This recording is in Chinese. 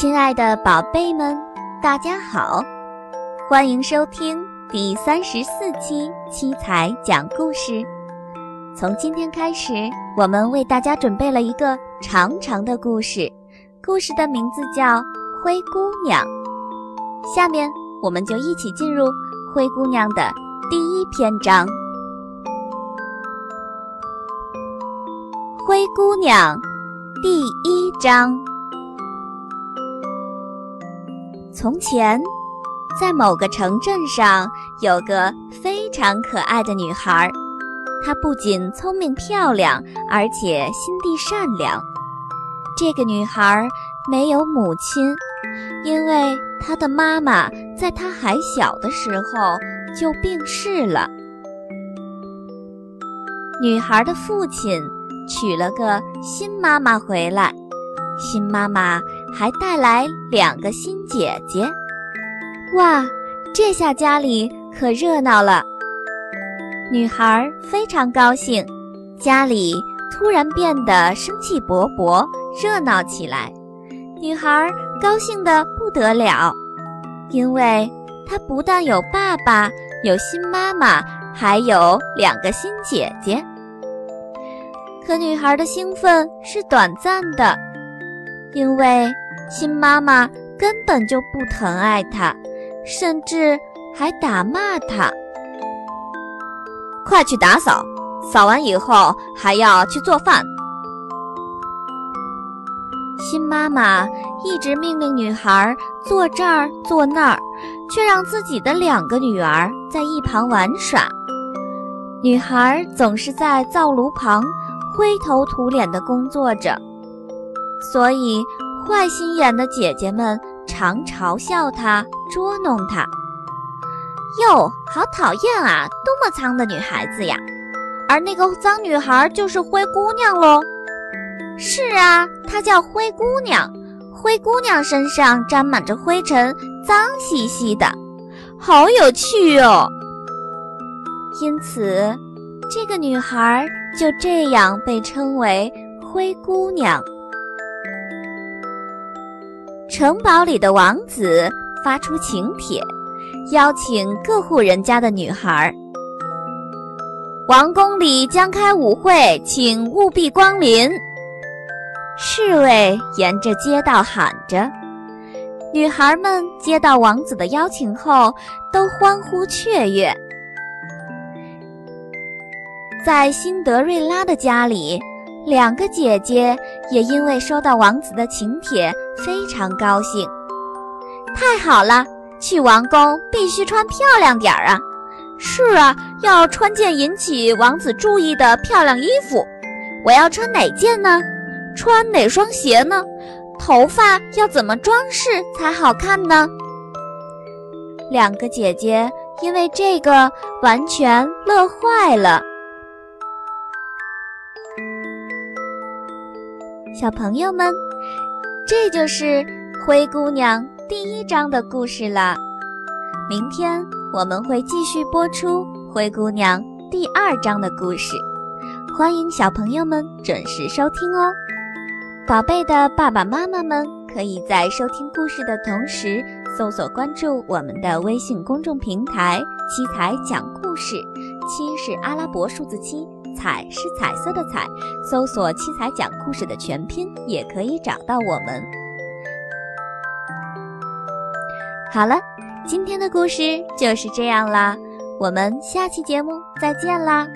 亲爱的宝贝们，大家好，欢迎收听第三十四期七彩讲故事。从今天开始，我们为大家准备了一个长长的故事，故事的名字叫《灰姑娘》。下面，我们就一起进入《灰姑娘》的第一篇章。《灰姑娘》第一章。从前，在某个城镇上，有个非常可爱的女孩。她不仅聪明漂亮，而且心地善良。这个女孩没有母亲，因为她的妈妈在她还小的时候就病逝了。女孩的父亲娶了个新妈妈回来，新妈妈。还带来两个新姐姐，哇，这下家里可热闹了。女孩非常高兴，家里突然变得生气勃勃，热闹起来。女孩高兴得不得了，因为她不但有爸爸，有新妈妈，还有两个新姐姐。可女孩的兴奋是短暂的，因为。新妈妈根本就不疼爱她，甚至还打骂她。快去打扫，扫完以后还要去做饭。新妈妈一直命令女孩坐这儿坐那儿，却让自己的两个女儿在一旁玩耍。女孩总是在灶炉旁灰头土脸地工作着，所以。坏心眼的姐姐们常嘲笑她，捉弄她。哟，好讨厌啊！多么脏的女孩子呀！而那个脏女孩就是灰姑娘喽。是啊，她叫灰姑娘。灰姑娘身上沾满着灰尘，脏兮兮的，好有趣哦。因此，这个女孩就这样被称为灰姑娘。城堡里的王子发出请帖，邀请各户人家的女孩。王宫里将开舞会，请务必光临。侍卫沿着街道喊着。女孩们接到王子的邀请后，都欢呼雀跃。在辛德瑞拉的家里。两个姐姐也因为收到王子的请帖，非常高兴。太好了，去王宫必须穿漂亮点儿啊！是啊，要穿件引起王子注意的漂亮衣服。我要穿哪件呢？穿哪双鞋呢？头发要怎么装饰才好看呢？两个姐姐因为这个完全乐坏了。小朋友们，这就是灰姑娘第一章的故事了。明天我们会继续播出灰姑娘第二章的故事，欢迎小朋友们准时收听哦。宝贝的爸爸妈妈们可以在收听故事的同时，搜索关注我们的微信公众平台“七彩讲故事”，七是阿拉伯数字七。彩是彩色的彩，搜索“七彩讲故事”的全拼也可以找到我们。好了，今天的故事就是这样啦，我们下期节目再见啦。